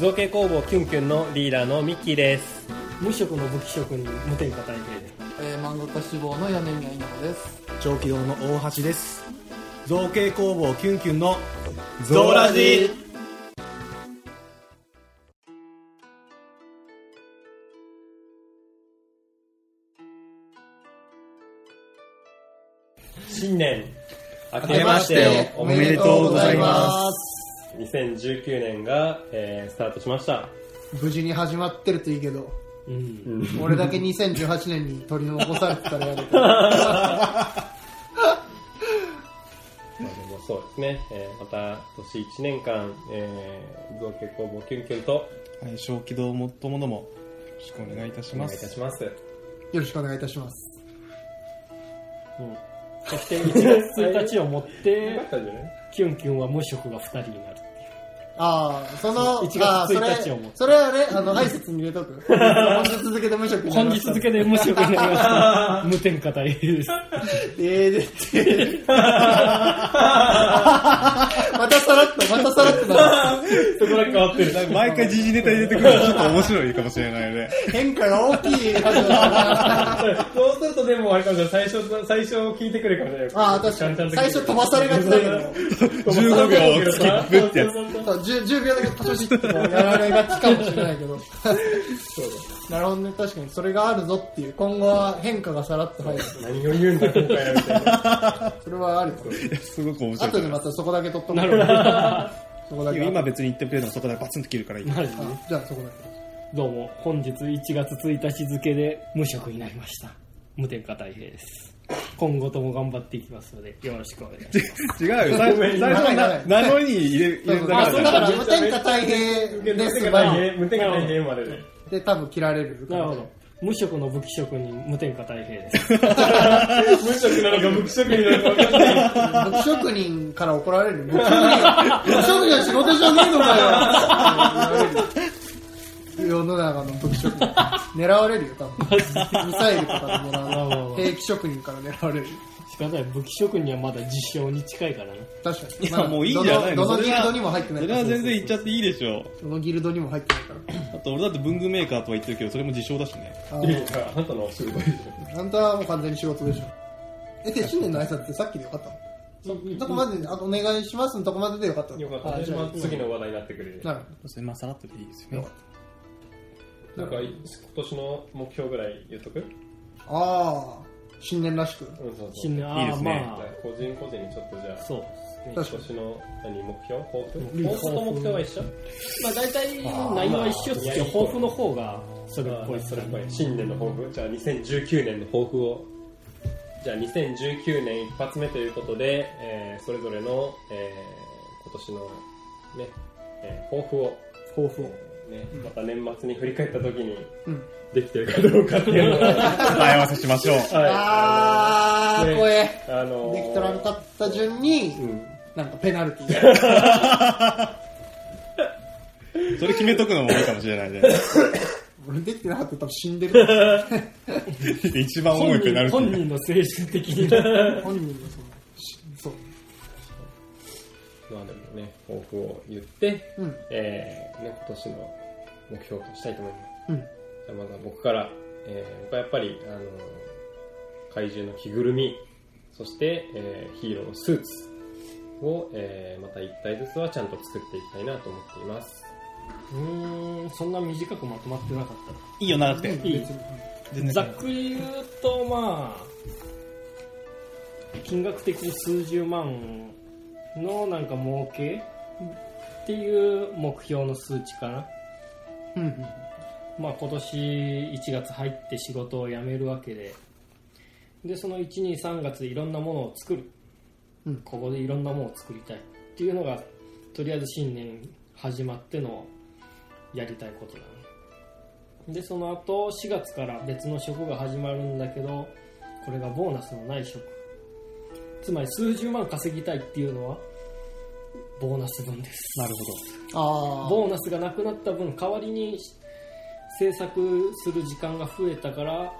造形工房キュンキュンのリーダーのミッキーです。無職の武器職人無添加大平でえー、漫画家志望の屋根宮稲穂です。長期堂の大橋です。造形工房キュンキュンのゾーラジ。新年明けましておめでとうございます2019年が、えースタートしました。無事に始まってるといいけど、うん。俺だけ2018年に取り残されてたらやる。け どまあでもそうですね、えーまた今年1年間、えー、造形工房キュンキュンと。はい小気道もっともどもよろしくお願いいたしお願いいますたします。よろしくお願いいたします。そして1月1日をもって キュンキュンは無職が2人になるああその1月あーそ1日れをもってそれはねあの挨拶に入れとく。本日付で無職になり本ました日付で無職になりました無添加大平ですええでってまたさらっとまたさらっとなそこだけ変わってる毎回時事ネタ入れてくるとちょっと面白い。かもしれない。ね変化が大きい。そうするとでもあれかもしれない。最初最初聞い。てくれるかもしれない。ああ確かに最初飛ばされがちだけど15秒スキップってやつそう 10, 10秒だけパシャシってやられがちかもしれないけど。なるほどね。確かにそれがあるぞっていう。今後は変化がさらっと入る。何を言うんだ今回はみたいな。それはあるかすごく面白い。後でまたそこだけ取っとくなるほど。そこだけ今別に言ってくれるのそこでバツンと切るからいいなるほどあじゃあそこだけ。どうも。本日1月1日付で無職になりました。無添加大平です今後とも頑張っていきますのでよろしくお願いします。違うよ。最初最初な名乗りに入れ入れたあかそうだから無添加大平無です添加が無添加大平まででで多分切られるなるほど。無職の武器職人無添加大平です。無職なのか無職になるか分かんない武器職人から怒られる。武器職人。武器職人は仕事じゃねえのかよ 世の中の武器職人狙われるよ多分。ミサイルとかで狙われる。兵器職人から狙われる。仕方ない武器職人はまだ実証に近いからね。確かに。いやもういいんじゃないの。どのどのそれはギルドにも入ってないそれは全然言っちゃっていいでしょ。どのギルドにも入ってないから。あと俺だって文具メーカーとは言ってるけどそれも自称だしね。あいいかあなたのお仕事でしあんたはもう完全に仕事でしょ。えで新年の挨拶ってさっきでよかったの？どこまであお願いしますのとこまででよかったよかったね。あじゃあまあ次の話題になってくれる。なるそれまあさらっとでいいですよねなんか今年の目標ぐらい言っとく？ああ新年らしく。うんそうそう。新年いいですね。まあ。個人個人にちょっとじゃあそう今年の何目標？抱負？うん。抱負と目標は一緒？まあ大体内容は一緒ですけど抱負の方がそれっぽいそれっぽい。新年の抱負？じゃあ2019年の抱負を。じゃあ2019年一発目ということで、えーそれぞれの、えー今年のね、えー抱負を、抱負をね、また年末に振り返った時にうんできてるかどうかっていうのを答え合わせしましょうあー、ね怖え。あのーできとらんかった順に、うんなんかペナルティー。それ決めとくのもいいかもしれないね俺できてなかったら多分死んでる。一番重本いペナルティー人本人の精神的にね 本人のその、しそう。まあでもね抱負を言って、うん。えーね、今年の目標としたいと思います。うん。じゃあまずは僕から、えー僕はやっぱり、あの怪獣の着ぐるみ、そして、えーヒーローのスーツを、えーまた一体ずつはちゃんと作っていきたいなと思っています。うーんそんな短くまとまってなかっいいよ長くて。うんいいざっくり言うとまあ金額的に数十万のなんか儲けっていう目標の数値かなうんうん。まあ今年1月入って仕事を辞めるわけで。でその123月でいろんなものを作る、うん。ここでいろんなものを作りたいっていうのがとりあえず新年始まってのやりたいことだね。でその後4月から別の職が始まるんだけどこれがボーナスのない職。つまり数十万稼ぎたいっていうのはボーナス分です。なるあー。ボーナスがなくなった分代わりに制作する時間が増えたから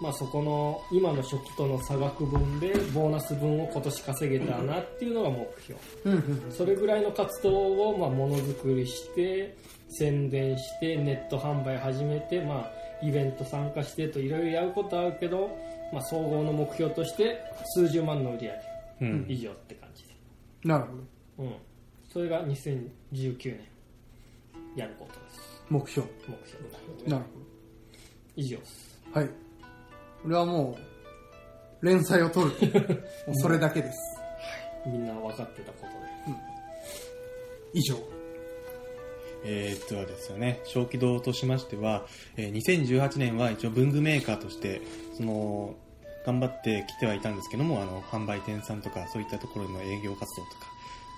まあ、そこの今の職との差額分でボーナス分を今年稼げたらなっていうのが目標。それぐらいの活動をまあものづくりして宣伝してネット販売始めて、まあ、イベント参加してといろいろやることあるけど、まあ、総合の目標として数十万の売り上うん。げ以上って感じで、なるほど。うん、それが2019年やることです。目標。目標。なる以上です。ほどはい。これはもう連載を取る。もうそれだけです。みんな分かってたことで。以上。えーっとはですよね、小気道としましては、えー2018年は一応文具メーカーとして、その、頑張ってきてはいたんですけども、あの、販売店さんとか、そういったところの営業活動とか、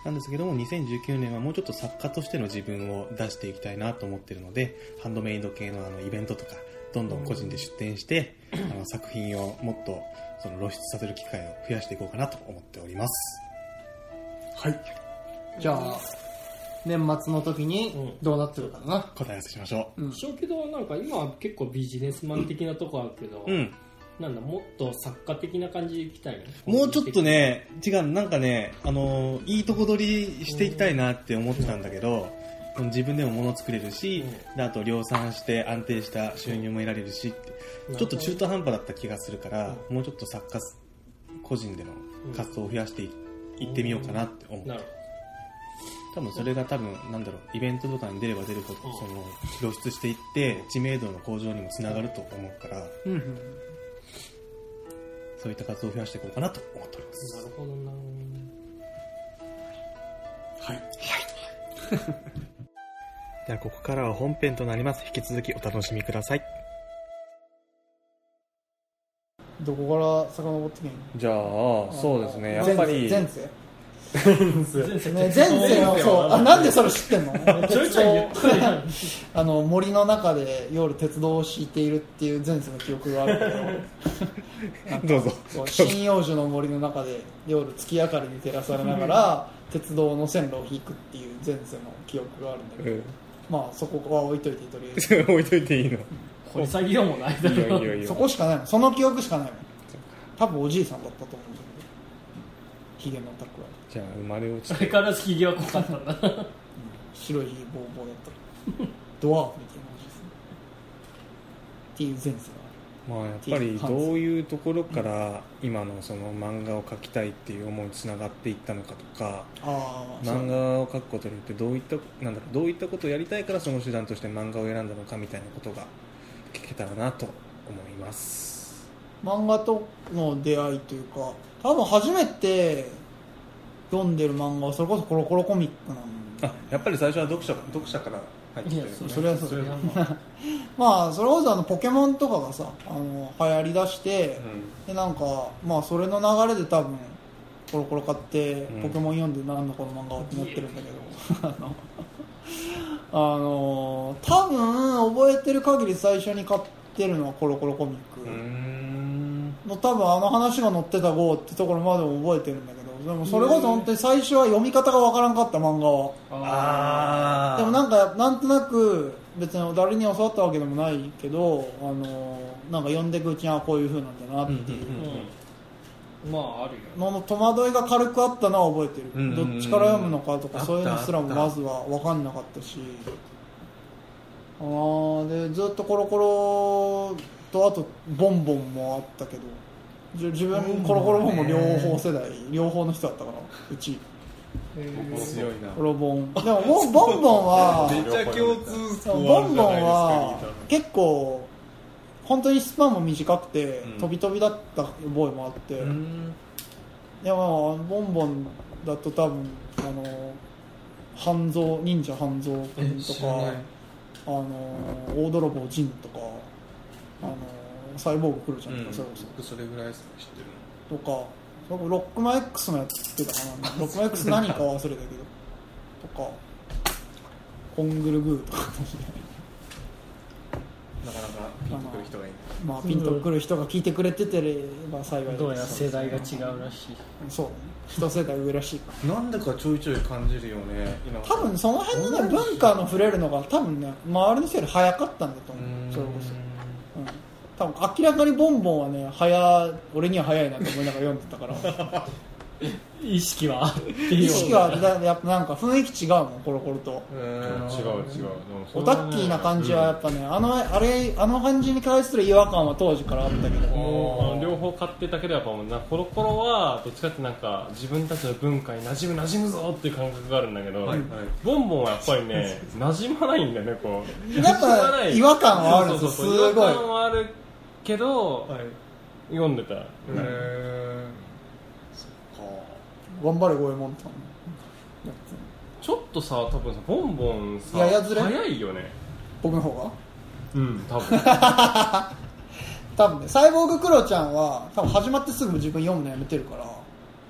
なんですけども、2019年はもうちょっと作家としての自分を出していきたいなと思ってるので、ハンドメイド系のあのイベントとか、どんどん個人で出店して、あの作品をもっとその露出させる機会を増やしていこうかなと思っております。はいじゃあ年末の時にどうなってるかな、答え合わせしましょうん小気道はなんか今は結構ビジネスマン的なとこあるけど、う。うん。なんだもっと作家的な感じでいきたいねもうちょっとね、違う、なんかね、あのーいいとこ取りしていきたいなって思ってたんだけど、自分でも物作れるし、であと量産して安定した収入も得られるしって、ちょっと中途半端だった気がするから、もうちょっと作家個人での活動を増やしていいってみようかなって思う。なる多分それが多分、なんだろう、イベントとかに出れば出るほど、その、露出していって、知名度の向上にもつながると思うから、うんうんそういった活動を増やしていこうかなと思っております。なるほどなはいではここからは本編となります。引き続きお楽しみください。どこから遡ってけんじゃあ、そうですね、やっ前ぱり、前世？ね、前世。のそう。あなんでそれ知ってんの？ちょいちょい言ってるやん。あの森の中で夜鉄道を敷いているっていう前世の記憶があるけど。どうぞ。そう針葉樹の森の中で夜月明かりに照らされながら鉄道の線路を引くっていう前世の記憶があるんだけど、まあそこは置いといてとりあえず。置いといていいの？掘り下げようもないだろ。そこしかないの。その記憶しかないの。多分おじいさんだったと思うヒゲのタクはじゃあ、生まれ落ちそれて。からひげは濃かったんだ。白いひげボーボーだった。ドワーフみたいな感じですね。っていう前世がまあ、やっぱりどういうところから今のその漫画を描きたいっていう思いにつながっていったのかとか漫画を描くことによってどういったなんだろうどういったことをやりたいからその手段として漫画を選んだのかみたいなことが聞けたらなと思います。漫画との出会いというか多分初めて読んでる漫画はそれこそコロコロコミックなんだあやっぱり最初は読者読者から入ってきてるそそれはそう。まあそれこそあのポケモンとかがさあの流行りだして、でなんかまあそれの流れで多分コロコロ買って、うん。ポケモン読んでなんだこの漫画はってなってるんだけど。あのあの多分覚えてる限り最初に買ってるのはコロコロコミック、の多分あの話が載ってた号ってところまでも覚えてるんだけどでもそれこそ本当に最初は読み方がわからんかった漫画は。ああでもなんかなんとなく別に誰に教わったわけでもないけどあのなんか読んでいくうちにはこういう風なんだなっていう。うんまああるよ。のの戸惑いが軽くあったのは覚えてる、うんうんうん。どっちから読むのかとかそういうのすらもまずは分かんなかったし。あーでずっとコロコロとあとボンボンもあったけどじ自分コロコロボンも両方世代両方の人だったからうち。強いな。コロボン。でもボンボンボンはめっちゃ共通ボンボンは結構本当にスパンも短くて、うん。飛び飛びだった覚えもあって、うん。いやまあボンボンだと多分あの半蔵忍者半蔵君とかあの大泥棒ジンとかあのサイボーグクロちゃんとか、それこそ。それぐらい知ってるとか。そロックマン X もやってたかな。ロックマン X 何か忘れたけど。とか。コングルグーとか。なかなかピンとくる人がいるまあピンとくる人が聞いてくれててれば幸いです。どうやら世代が違うらしい。そう。ね一世代上らしいから。なんだかちょいちょい感じるよね今。多分その辺のね文化の触れるのが多分ね周りの人より早かったんだと思う。それこそ、うん、多分明らかにボンボンはね早俺には早いなと思いながら読んでたから。意識はっていう意識はだやっぱなんか雰囲気違うもんコロコロと違う違う。オタッキーな感じはやっぱねあのあれあの感じに対する違和感は当時からあったけど。もう両方買ってたけどやっぱもうなコロコロはどっちかってなんか自分たちの文化に馴染む馴染むぞっていう感覚があるんだけど、はい。ボンボンはやっぱりね馴染まないんだよねこう。やっぱ馴染まない違和感はあるんですすごい。違和感はあるけど、読んでた、頑張れゴエモンさんちょっとさ多分さボンボンさややずれ？早いよね。僕の方が？うん多分。多分ね。サイボーグクロちゃんは多分始まってすぐ自分読むのやめてるから。へ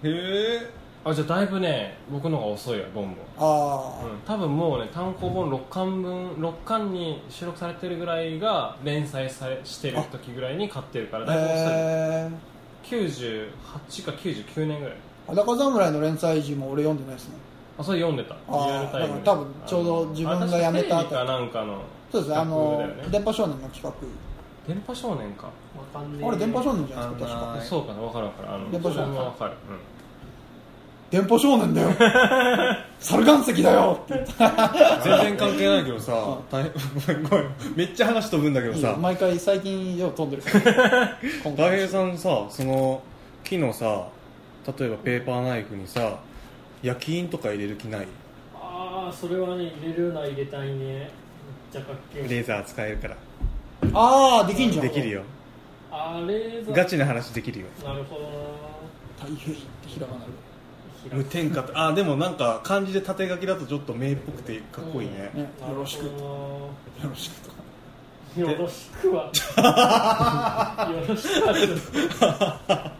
えあじゃあだいぶね僕の方が遅いわボンボン。ああ、うん、多分もうね単行本6巻分6巻に収録されてるぐらいが連載されしてる時ぐらいに買ってるからだいぶ遅い。へ98か99年ぐらい。え裸侍の連載時も俺読んでないですね。あそれ読んでた。リアルタイム。多分ちょうど自分が辞めた後。かなんかのそうですあの、電波少年の企電波少年か。あれ電波少年じゃないですか確か。はいそうかな分かる分かるあの電波少年。それも分かる、電波少年だよ。猿岩石だよ。全然関係ないけどさ大変ごめっちゃ話飛ぶんだけどいいよ。さ毎回最近よう飛んでる。大回。平さんさその木のさ例えばペーパーナイフにさ焼き印とか入れる気ない？ああそれはね入れるな入れたいね。めっちゃかっけえ。レーザー使えるから。ああできんじゃん。できるよ。あれガチな話できるよ。なるほどな。大変ってひらがなで無添加と。あでもなんか漢字で縦書きだとちょっと名っぽくてかっこいいね、ねよろしくよよろしくとか。ろしくは。よろしくは。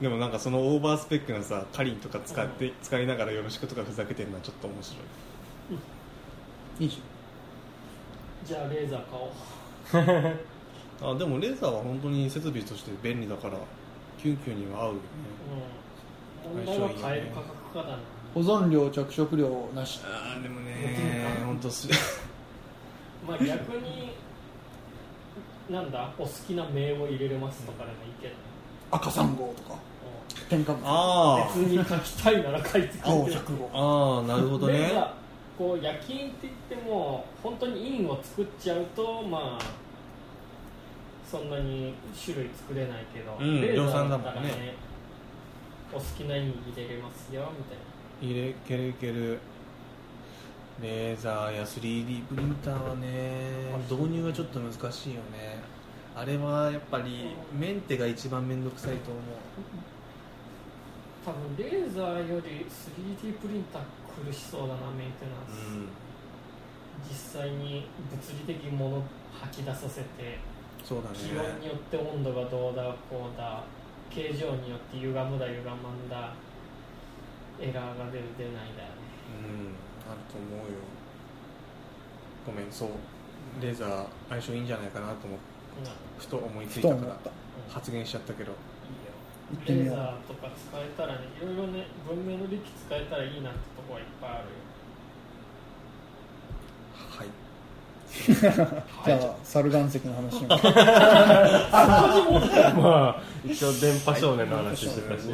でもなんかそのオーバースペックなさカリンとか使って使いながらよろしくとかふざけてるのはちょっと面白い。いいじじゃあレーザー買おう。あでもレーザーは本当に設備として便利だからキュンキュンには合うよね。うん。問題は買える価格かだな保存料着色料なし。ああでもね本当すまあ逆になんだお好きな名を入れれますとかでもいいけど。赤3号とか。天下物あ別に書きたいなら書いてくれ青て。100号あああなるほどね。こう焼き印って言っても本当に印を作っちゃうとまあそんなに種類作れないけど、うんレーザー量産だもんね。ったらお好きな印入れれますよみたいな。入れけるいける。レーザーや 3D プリンターはね導入はちょっと難しいよね。あれはやっぱりメンテが一番面倒くさいと思う。多分レーザーより 3D プリンター苦しそうだなメンテナンス、実際に物理的に物吐き出させてそうだ気温ねによって温度がどうだこうだ形状によって歪むだ歪まんだエラーが出る出ないだよね。うん。あると思うよ。ごめんそうレーザー相性いいんじゃないかなと思ってふと思いついたから発言しちゃったけど。レ行ってみよう。ーザーとか使えたらねいろいろね文明の利器使えたらいいなってとこはいっぱいあるよはいじゃあ猿岩石の話も まあ一応電波少年の話してたし、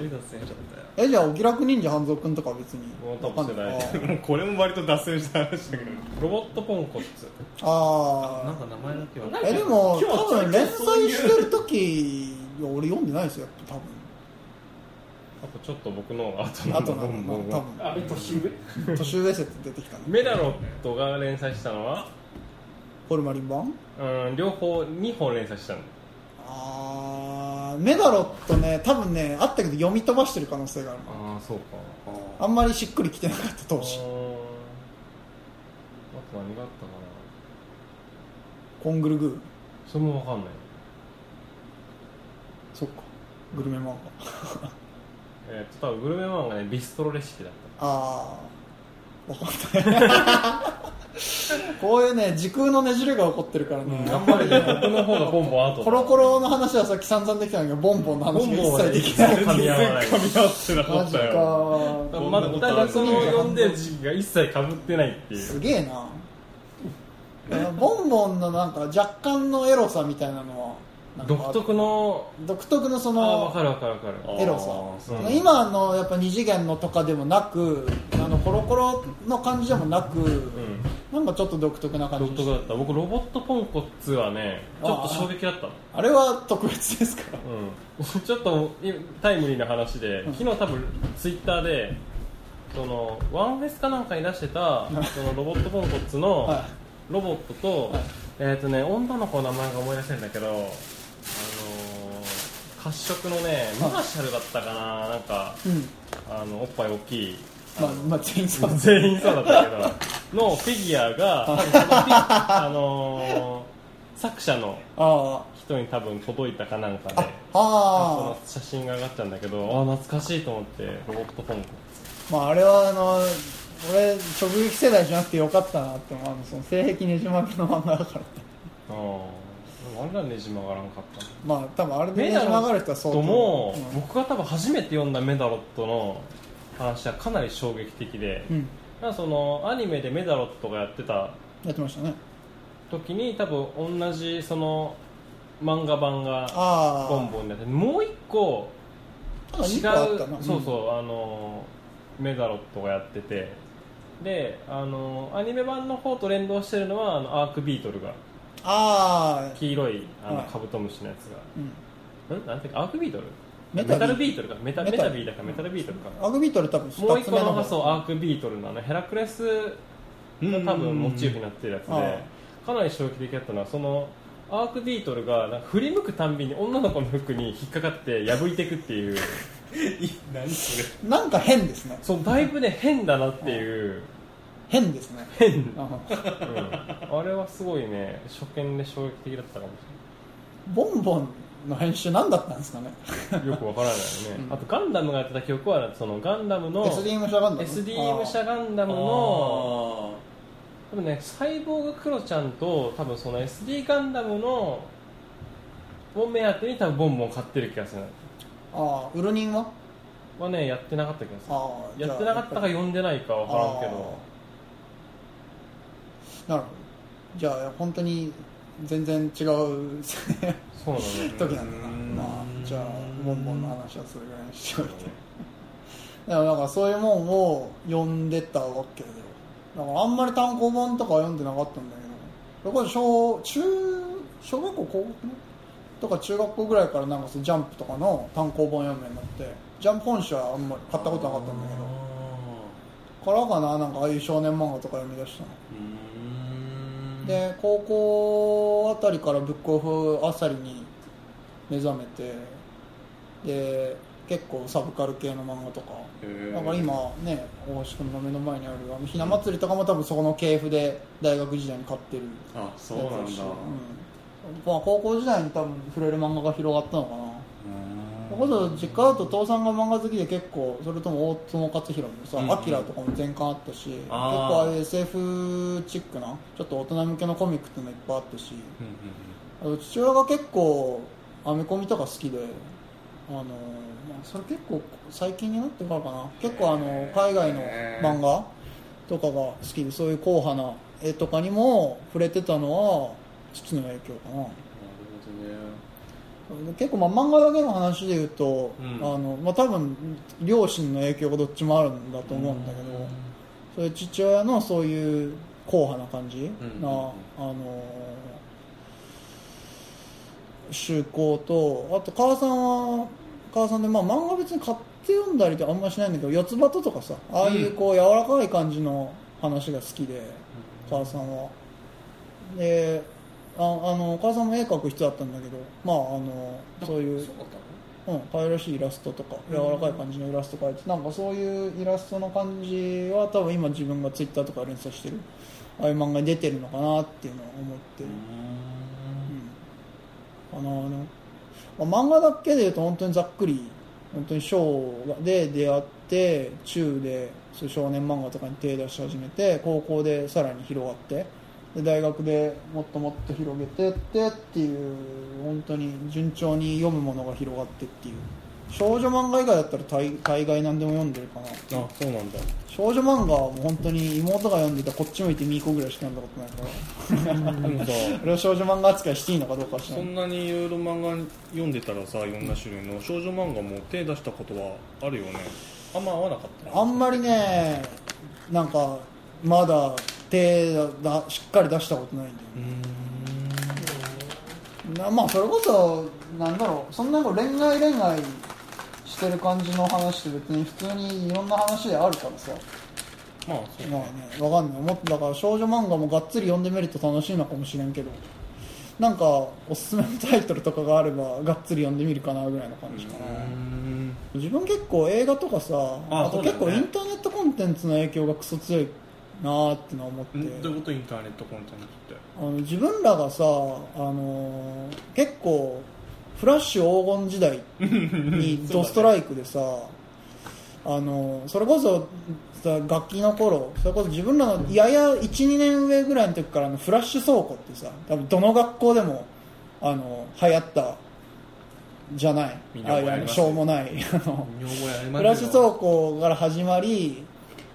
えじゃあお気楽忍者半蔵君とかは別に。もう多分してない。これも割と脱線した話だけど。ロボットポンコツ。あなんか名前だけは。あえでも多分連載してる時俺読んでないですよ。多分。あとちょっと僕の後のあとなボンボン多はあれ年上？分年上説出てきたねメダロットが連載したのは、ホルマリン版？うん、両方2本連載したの。あーメダロットね多分ねあったけど読み飛ばしてる可能性がある。ああそうか。あんまりしっくりきてなかった当時。あと何があったかな。コングルグー。それもわかんない。そっか。グルメ漫画。えー、っと多分グルメ漫画ねビストロレシピだっああ分かんない こういうね時空のねじれが起こってるからね、たあんまりね僕の方がボンボン後だ。コロコロの話はさっき散々できたんだけどボンボンのボ話が一切できない。噛み合わない。噛み合ってなかマジったよか全くその読んでる時期が一切かぶってないっていう。すげえな。ボンボンのなんか若干のエロさみたいなのは独特の？独特のそのかるわかるわかる。エロさ。う。ん今のやっぱ二次元のとかでもなくあのコロコロの感じでもなくうんなんかちょっと独特な感じ。独特だった。僕ロボットポンコツはねちょっと衝撃だった。のあれは特別ですか？らうん、ちょっといタイムリーな話で、昨日多分ツイッターでそのワンフェスかなんかに出してたそのロボットポンコツのはロボットと、はい。えっ、とね女の子の名前が思い出せるんだけどあのー褐色のねマーシャルだったかななんかいうん。あのおっぱい大きいまあまあ全員そうだ全員そうだったけど。のフィギュアが多分そのフィあのー作者のあ人に多分届いたかなんかであそあ。の写真が上がったんだけどああ懐かしいと思ってロボットポンコ。あまああれはあの俺直撃世代じゃなくてよかったなって思うあの。その性癖ねじ巻きの漫画だから。あああれはねじ曲がらんかった。まあ多分あれでねじ曲がる人は相当とも、うん。僕が多分初めて読んだメダロットの話はかなり衝撃的で、うん。そのアニメでメダロットがやってたやってましたね。時に多分同じその漫画版がボンボンでもう一個違2個あったな。うそうそう、あのメダロットがやっててであのアニメ版の方と連動してるのはあのアークビートルがああ黄色いあのはい。カブトムシのやつうん。が、ん？なんていうかアークビートル？メタルビートルか。メタメメタタビーだか。メタルビートルか。アークビートル多分もう一2つ目の方個のがそうアークビートルのあのヘラクレスが多分モチーフになってるやつでかなり衝撃的だったのはそのアークビートルが振り向くたんびに女の子の服に引っかかって破いていくっていう。何それ。なんか変ですね。そうだいぶね変だなっていう。変ですね。変、あ。うん、あれはすごいね初見で衝撃的だったかもしボンボンの編集何だったんですかね。よくわからないよね、あとガンダムがやってた記憶はそのガンダムの SD 武者ガンダム SD 武者ガンダムの多分ねサイボーグクロちゃんと多分その SD ガンダムのを目当てに多分ボンボン買ってる気がする。ああウルニンは？はねやってなかった気がする。ああやってなかったか読んでないかわからんけど。あなるほど。じゃあ本当に全然違うそうなのね時な。んだなまあじゃあボンボンの話はそれぐらいにしておいて。でもなんかそういうもんを読んでたわけで。だからあんまり単行本とかは読んでなかったんだけど。それこそ小中小学校高学年とか中学校ぐらいからなんかそのジャンプとかの単行本読むようになって。ジャンプ本誌はあんまり買ったことなかったんだけど。からかななんかああいう少年漫画とか読み出したので高校あたりからブックオフあさりに目覚めてで結構サブカル系の漫画とか。だから今ね大橋君の目の前にあるひな祭りとかも多分そこの系譜で大学時代に買ってる。あそうなんだ。うん。まあ、高校時代に多分触れる漫画が広がったのかなこそ実家だと父さんが漫画好きで結構それとも大友克洋のさうん「アキラとかも全巻あったし結構あーああいう SF チックなちょっと大人向けのコミックっていうのいっぱいあったしあと父親が結構アメコミとか好きであの、まあ、それ結構最近になってからかな。結構あの海外の漫画とかが好きでそういう硬派な絵とかにも触れてたのは父の影響かな結構まあ漫画だけの話で言うと、うん。あのまあ、多分両親の影響がどっちもあるんだと思うんだけど、そういう父親のそういう硬派な感じな、うんあの趣向とあと母さんは母さんで、まあ、漫画別に買って読んだりとかあんましないんだけど四つ葉とかさああいうこう柔らかい感じの話が好きで、母さんは。でああの母さんも絵描く人だったんだけどまああのそういううん、可愛らしいイラストとか柔らかい感じのイラスト描いてなんかそういうイラストの感じは多分今自分がツイッターとか連載してるああいう漫画に出てるのかなっていうのは思ってる、うん、かなでもまあ漫画だけで言うと本当にざっくり本当に小で出会って中でそういう少年漫画とかに手出し始めて高校でさらに広がってで大学でもっともっと広げてってっていう本当に順調に読むものが広がってっていう。少女漫画以外だったら大大概何でも読んでるかなあそうなんだ。少女漫画はもう本当に妹が読んでたこっち向いてミーコぐらいしか読んだことないから。でもさあれを少女漫画扱いしていいのかどうかは知らそない。んなにいろいろ漫画読んでたらさいろんな種類の少女漫画も手出したことはあるよね。あんま合わなかった。あんまりねなんかまだ手だしっかり出したことないんだよなまあそれこそなんだろうそんな恋愛恋愛してる感じの話って別に普通にいろんな話であるからさ。まあそうまあねわかんない。もっとだから少女漫画もがっつり読んでみると楽しいのかもしれんけどなんかおすすめのタイトルとかがあればがっつり読んでみるかなぐらいの感じかな。うん。自分結構映画とかさあと結構インターネットコンテンツの影響がクソ強いなーってのは思って。んどういうこと？インターネットコンテンツって。あの自分らがさ、あのー結構フラッシュ黄金時代にドストライクでさ、あのーそれこそさ楽器の頃それこそ自分らのやや12年上ぐらいの時からのフラッシュ倉庫ってさ多分どの学校でもあの流行ったじゃない。ああいしょうもない。フラッシュ倉庫から始まり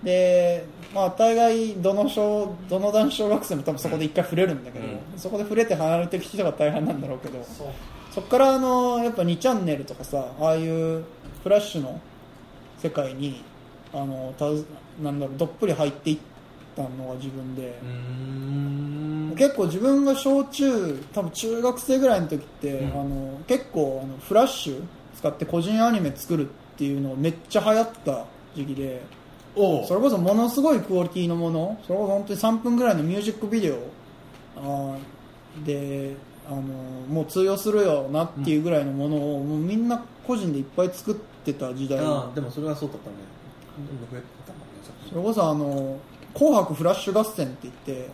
で、まあ、大概どの小どの男子小学生も多分そこで一回触れるんだけど、うん。そこで触れて離れてきて人が大変なんだろうけどそこからあのやっぱ2チャンネルとかさああいうフラッシュの世界にあのたずなんだろうどっぷり入っていったのが自分で。う、ん。結構自分が小中多分中学生ぐらいの時って、うん。あの結構あのフラッシュ使って個人アニメ作るっていうのがめっちゃ流行った時期でおそれこそものすごいクオリティのもの。それこそ本当に3分ぐらいのミュージックビデオ。あー。であのもう通用するよなっていうぐらいのものを、もうみんな個人でいっぱい作ってた時代。ああでもそれはそうだったね。それこそあの「紅白フラッシュ合戦」って言って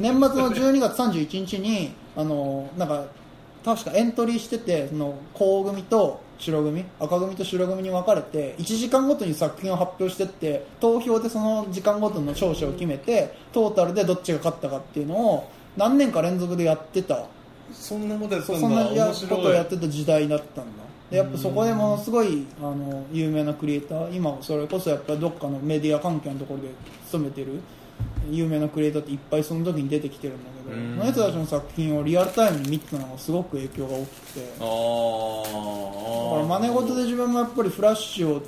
年末の12月31日にあのなんか確かエントリーしててその紅組と白組赤組と白組に分かれて1時間ごとに作品を発表してって投票でその時間ごとの勝者を決めてトータルでどっちが勝ったかっていうのを何年か連続でやってた。そんなことやってそたんだ。そんなやことをやってた時代だったんだ。でやっぱそこでものすごいあの有名なクリエイター今それこそやっぱりどっかのメディア関係のところで勤めてる有名なクリエイターっていっぱいその時に出てきてるんだの人たちの作品をリアルタイムに見てたのがすごく影響が大きくて。あだからあ真似事で自分もやっぱりフラッシュを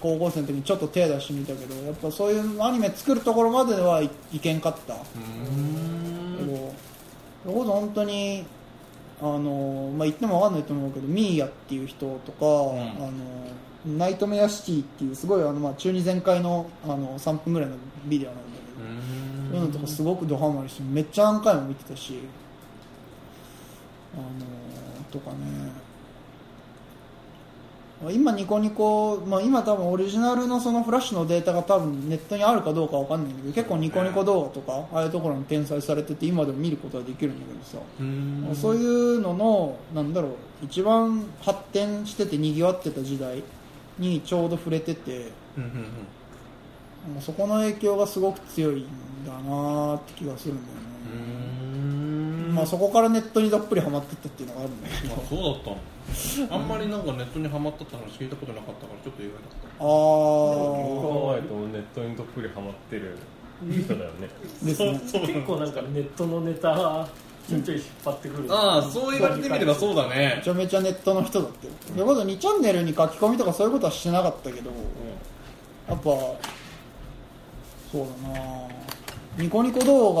高校生の時にちょっと手出してみたけどやっぱそういうアニメ作るところまではいいけんかった。けどそれこそ本当にあの、まあ、言っても分かんないと思うけどミーヤっていう人とか、あのナイトメアシティっていうすごいあの、まあ、中二全開のあの3分ぐらいのビデオなんだけど、そういうのとかすごくドハマりしてめっちゃ何回も見てたしあのとかね今ニコニコ、まあ、今多分オリジナルのそのフラッシュのデータが多分ネットにあるかどうかわかん。ないん。だけど結構ニコニコ動画とかああいうところに転載されてて今でも見ることはできるん。だけどさうそういうののなん。だろう一番発展してて賑わってた時代にちょうど触れててうん。うん。もうそこの影響がすごく強いんだなーって気がするんだよね、うん。まあ、そこからネットにどっぷりハマってったっていうのがあるんだけどあそうだったの。あんまりなんかネットにハマったって話聞いたことなかったからちょっと意外だった。あ考えもネットにどっぷりハマってる人だよね。結構なんかネットのネタちょいちょい引っ張ってくる、ああそう言われてみればそうだね。めちゃめちゃネットの人だって。それこそ2チャンネルに書き込みとかそういうことはしてなかったけどやっぱそうだな。ニコニコ動画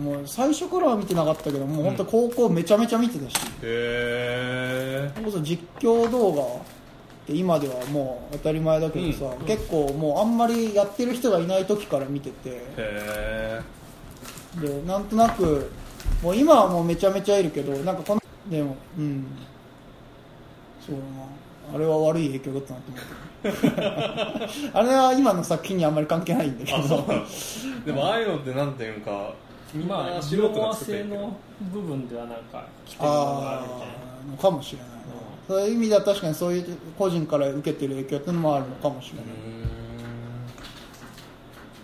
もう最初からは見てなかったけどもう本当高校めちゃめちゃ見てたし、へそれこそ実況動画って今ではもう当たり前だけどさ、結構もうあんまりやってる人がいない時から見てて。えへでなんとなくもう今はもうめちゃめちゃいるけどなんかこのでもうん。そうだなあれは悪い影響だったなと思って。あれは今の作品にあんまり関係ないんだけど。えでもああいうのってなんていうかみんまあな素人色合わが作っの部分ではなんか来てるものがあるみたかもしれない。な、そういう意味では確かにそういう個人から受けてる影響っていうのもあるのかもしれない。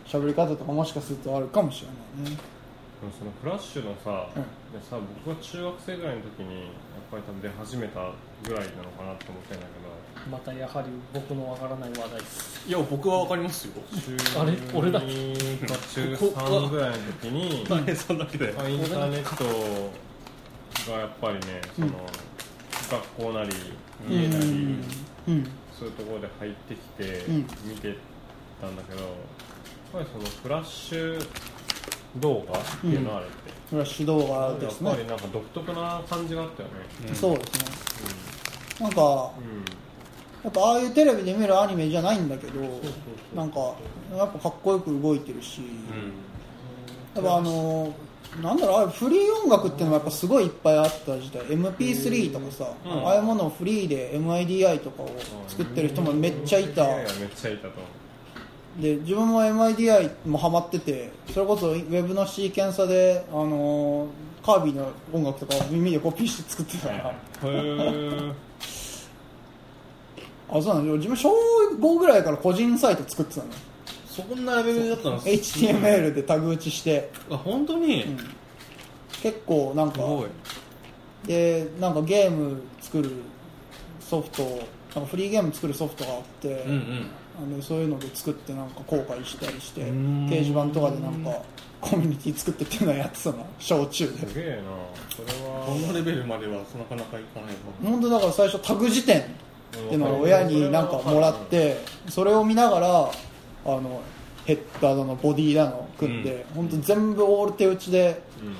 喋り方とかもしかするとあるかもしれないねもそのフラッシュのさ、うん。でさ僕が中学生ぐらいの時にやっぱり多分出始めたぐらいなのかなって思ってんだけまたやはり僕のわからない話題です。いや僕はわかりますよ。どあれ？俺だ。中か中3ぐらいの時に大変さんだけだよ。まあインターネットがやっぱりねその、学校なり家なり、うん。そういうところで入ってきてうん。見てたんだけど、やっぱりそのフラッシュ動画っていうのはあれって、フラッシュ動画ですね。やっぱりなんか独特な感じがあったよね、そうですねなんかうんやっぱああいうテレビで見るアニメじゃないんだけどなんかやっぱかっこよく動いてるし、やっぱあのなんだろうフリー音楽っていうのがやっぱすごいいっぱいあった時代。MP3 とかさ、ああいうものをフリーで MIDI とかを作ってる人もめっちゃいた、めっちゃいたとで自分も MIDI もハマっててそれこそウェブのシーケンサで、あのーカービィの音楽とかを耳でコピーして作ってたから、あそうなんだ自分小5ぐらいから個人サイト作ってたの。そんなレベルだったんです HTML でタグ打ちして。あ本当に、ん。結構なんかでなんかゲーム作るソフトなんかフリーゲーム作るソフトがあって、うんうん。あのそういうので作ってなんか公開したりしてん。掲示板とかでなんかコミュニティ作ってっていうのをやってたの。小中で。すげえな。それこはのレベルまではなかなかいかないわ。本当だから最初タグ辞典っていうのを親になんかもらってそれを見ながらあのヘッダーだのボディーだの組んで、本当全部オール手打ちでうん。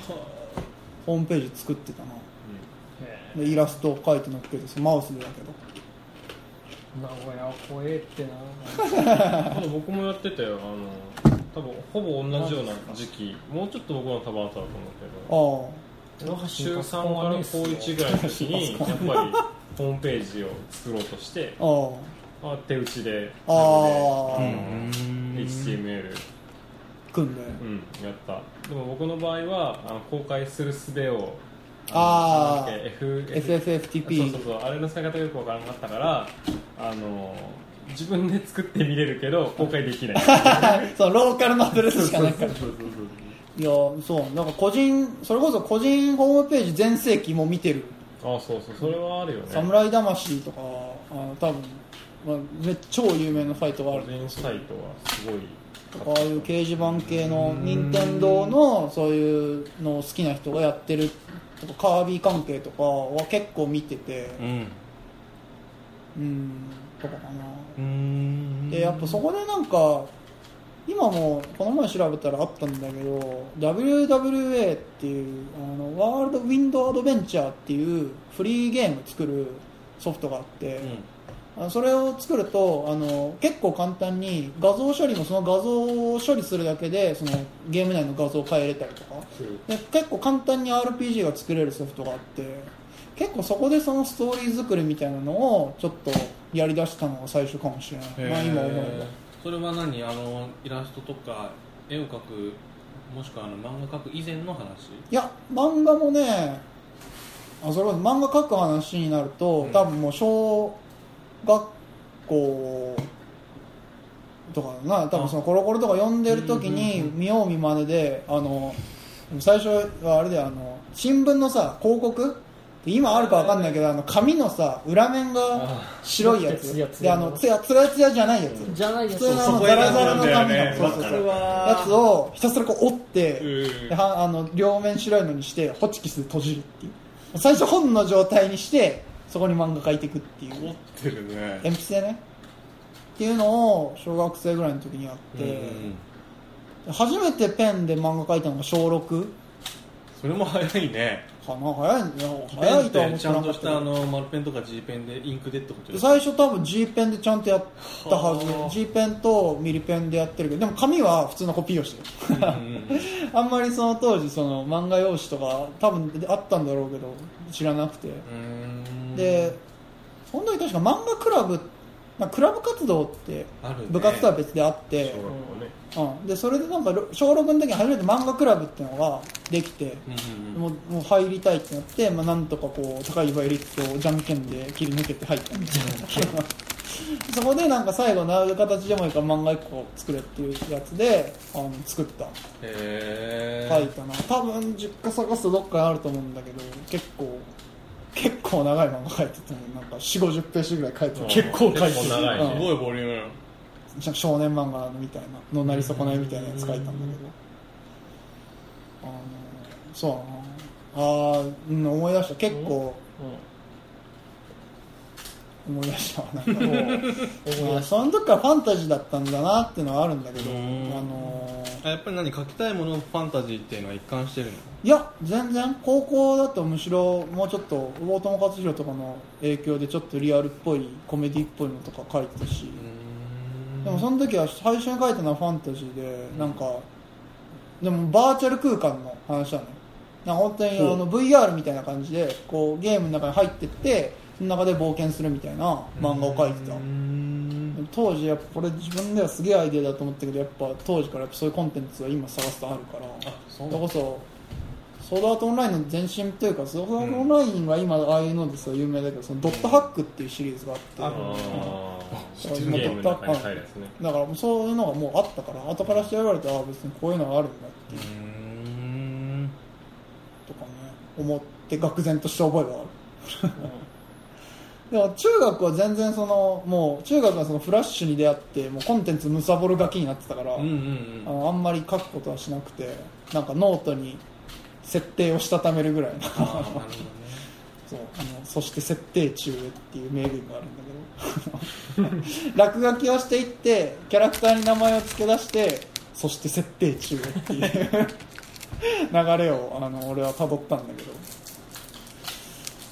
ホームページ作ってたな。でイラストを描いて乗っけてマウスでだけど。名古屋は怖えってな。僕もやってたよあの多分ほぼ同じような時期。もうちょっと僕の多分後だと思うけど。ああ。中3から高1ぐらいの時にやっぱり ホームページを作ろうとしてああ。手打ちでああ。あ、うん。HTML 組んでうんやった。でも僕の場合はあの公開する術をあーのなんだっけ F FFFTP そうそうそうあれの使い方がよくわからなかったからあの自分で作って見れるけど公開できない。そうローカルのアドレスしかないから。そうそう。いやそう。なんか個人それこそ個人ホームページ全盛期も見てるあそうそうそれはあるよね。侍魂とかあの多分、まあ、めっ超有名なサイトがある。個人サイトはすごいああいう掲示板系の任天堂のそういうのを好きな人がやってるとかカービィ関係とかは結構見てて。うん。うんとかかな。うん。でやっぱそこでなんか今もこの前調べたらあったんだけど WWA っていうあのワールドウィンドアドベンチャーっていうフリーゲーム作るソフトがあって、あのそれを作るとあの結構簡単に画像処理もその画像を処理するだけでそのゲーム内の画像を変えれたりとか。で結構簡単に RPG が作れるソフトがあって結構そこでそのストーリー作りみたいなのをちょっとやりだしたのが最初かもしれない、まあ、今思えばそれは何？あのイラストとか絵を描くもしくはあの漫画描く以前の話？いや漫画もねあそれこそ漫画描く話になると、多分もう小学校とかだな。多分そのコロコロとか読んでる時に見よう見まねであの最初はあれであの新聞のさ広告今あるかわかんないけどあの紙のさ裏面が白いやつ。であヤののつやつやつやじゃないやつ。じゃないやつ。普通のあのザラザラの紙の。そうそうそう。やつをひたすらこう折ってはあの両面白いのにしてホチキスで閉じるっていう。最初本の状態にしてそこに漫画描いていくっていう。持ってるね。鉛筆でね。っていうのを小学生ぐらいの時にやって、初めてペンで漫画描いたのが小6それも早いねかな？早いんだよ早いとは思ってちゃなんかっけど。としたたあの丸ペンとか G ペンでインクでってことです最初多分 G ペンでちゃんとやったははあず G ペンとミリペンでやってるけどでも紙は普通のコピーをしてるあんまりその当時その漫画用紙とか多分あったんだろうけど知らなくて。うん。でその時確か漫画クラブまあクラブ活動って部活とは別であって、ね。うん、でそれでなんか小6の時に初めて漫画クラブっていうのができて、うんうんうん。もうもう入りたいってなって、まあ、なんとかこう高い倍率をじゃんけんで切り抜けて入ったみたいな。そこでなんか最後なる形でもいいから漫画1個作れっていうやつであの作った。へ書いたな。多分実家探すとどっかにあると思うんだけど結構結構長い漫画書いててなんか4 5 0ページぐらい書いてる結構書いてる結構長うん。すごいボリューム。少年漫画みたいなのなり損ないみたいなやつ書いたんだけど。あのそうだなあー、うん、思い出した。結構思い出したわ。なんかもうあその時からファンタジーだったんだなっていうのはあるんだけどあうん。のあやっぱり何書きたいものファンタジーっていうのは一貫してるの？いや全然高校だとむしろもうちょっと大友克洋とかの影響でちょっとリアルっぽいコメディっぽいのとか書いてたし。でもその時は最初に書いたのはファンタジーでなんかでもバーチャル空間の話なのよ。なんか本当にあの VR みたいな感じでこうゲームの中に入ってってその中で冒険するみたいな漫画を書いてた。当時やっぱこれ自分ではすげえアイデアだと思ったけどやっぱ当時からやっぱそういうコンテンツは今探すとあるから。それこそソードアートオンラインの前身というかソードアートオンラインは今ああいうのですごい有名だけどそのドットハックっていうシリーズがあって。あ知ーゲームの中に入るやつね。だからそういうのがもうあったから後から調べられてああ別にこういうのがあるんだっていう。とかね。思って愕然とした覚えがある でも中学は全然そのもう中学はそのフラッシュに出会ってもうコンテンツむさぼるガキになってたから、うんうんあのあんまり書くことはしなくてなんかノートに設定をしたためるぐらいの そうあのそして設定中へっていう名言があるんだけど。落書きをしていってキャラクターに名前を付け出してそして設定中へっていう。流れをあの俺は辿ったんだけど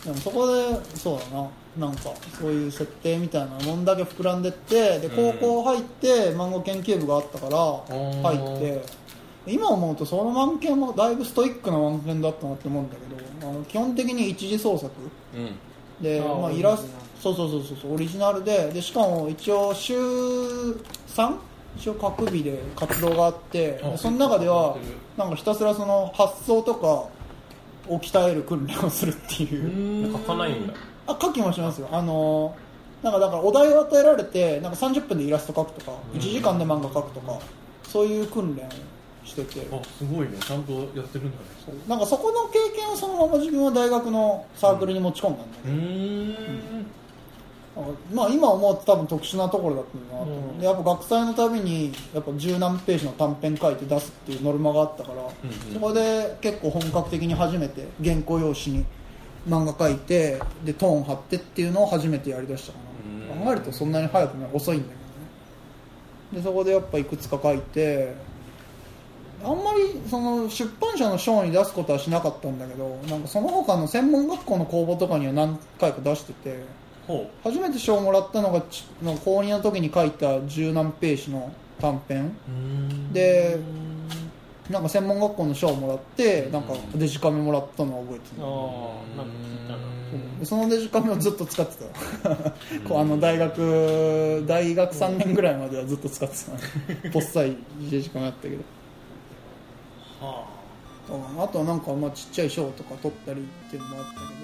でもそこでそうだな。なんかそういう設定みたいなもんだけ膨らんでってで高校入って漫画研究部があったから入って今思うとその漫研もだいぶストイックな漫研だったなって思うんだけどあの基本的に一次創作。うん。でまあ、イラスそうそうそうそうそうオリジナルででしかも一応週 3? 一応各日で活動があってでその中ではなんかひたすらその発想とかを鍛える訓練をするっていう。書かないんだ。あ書きもしますよ。あのなんかだからお題を与えられてなんか30分でイラスト描くとか1時間で漫画描くとかそういう訓練をしてて。あすごいね。ちゃんとやってるんだね。なんかそこの経験をそのまま自分は大学のサークルに持ち込んだんだけど、んまあ今思うと多分特殊なところだったんだなと思う、でやっぱ学祭のたびにやっぱ十何ページの短編書いて出すっていうノルマがあったから、そこで結構本格的に初めて原稿用紙に漫画書いてでトーン貼ってっていうのを初めてやりだしたかな、考えるとそんなに早くない。遅いんだけどね。でそこでやっぱいくつか書いてあんまりその出版社の賞に出すことはしなかったんだけどなんかその他の専門学校の公募とかには何回か出しててほ初めて賞をもらったのがちの高2の時に書いた十何ページの短編。でなんか専門学校の賞をもらってなんかデジカメもらったのを覚えてる。ああなんか聞いたそのデジカメをずっと使ってた。こうあの大学大学3年ぐらいまではずっと使ってた。ぽっさいデジカメだったけど。はあとはなんかまあちっちゃい賞とか取ったりっていうのもあったけど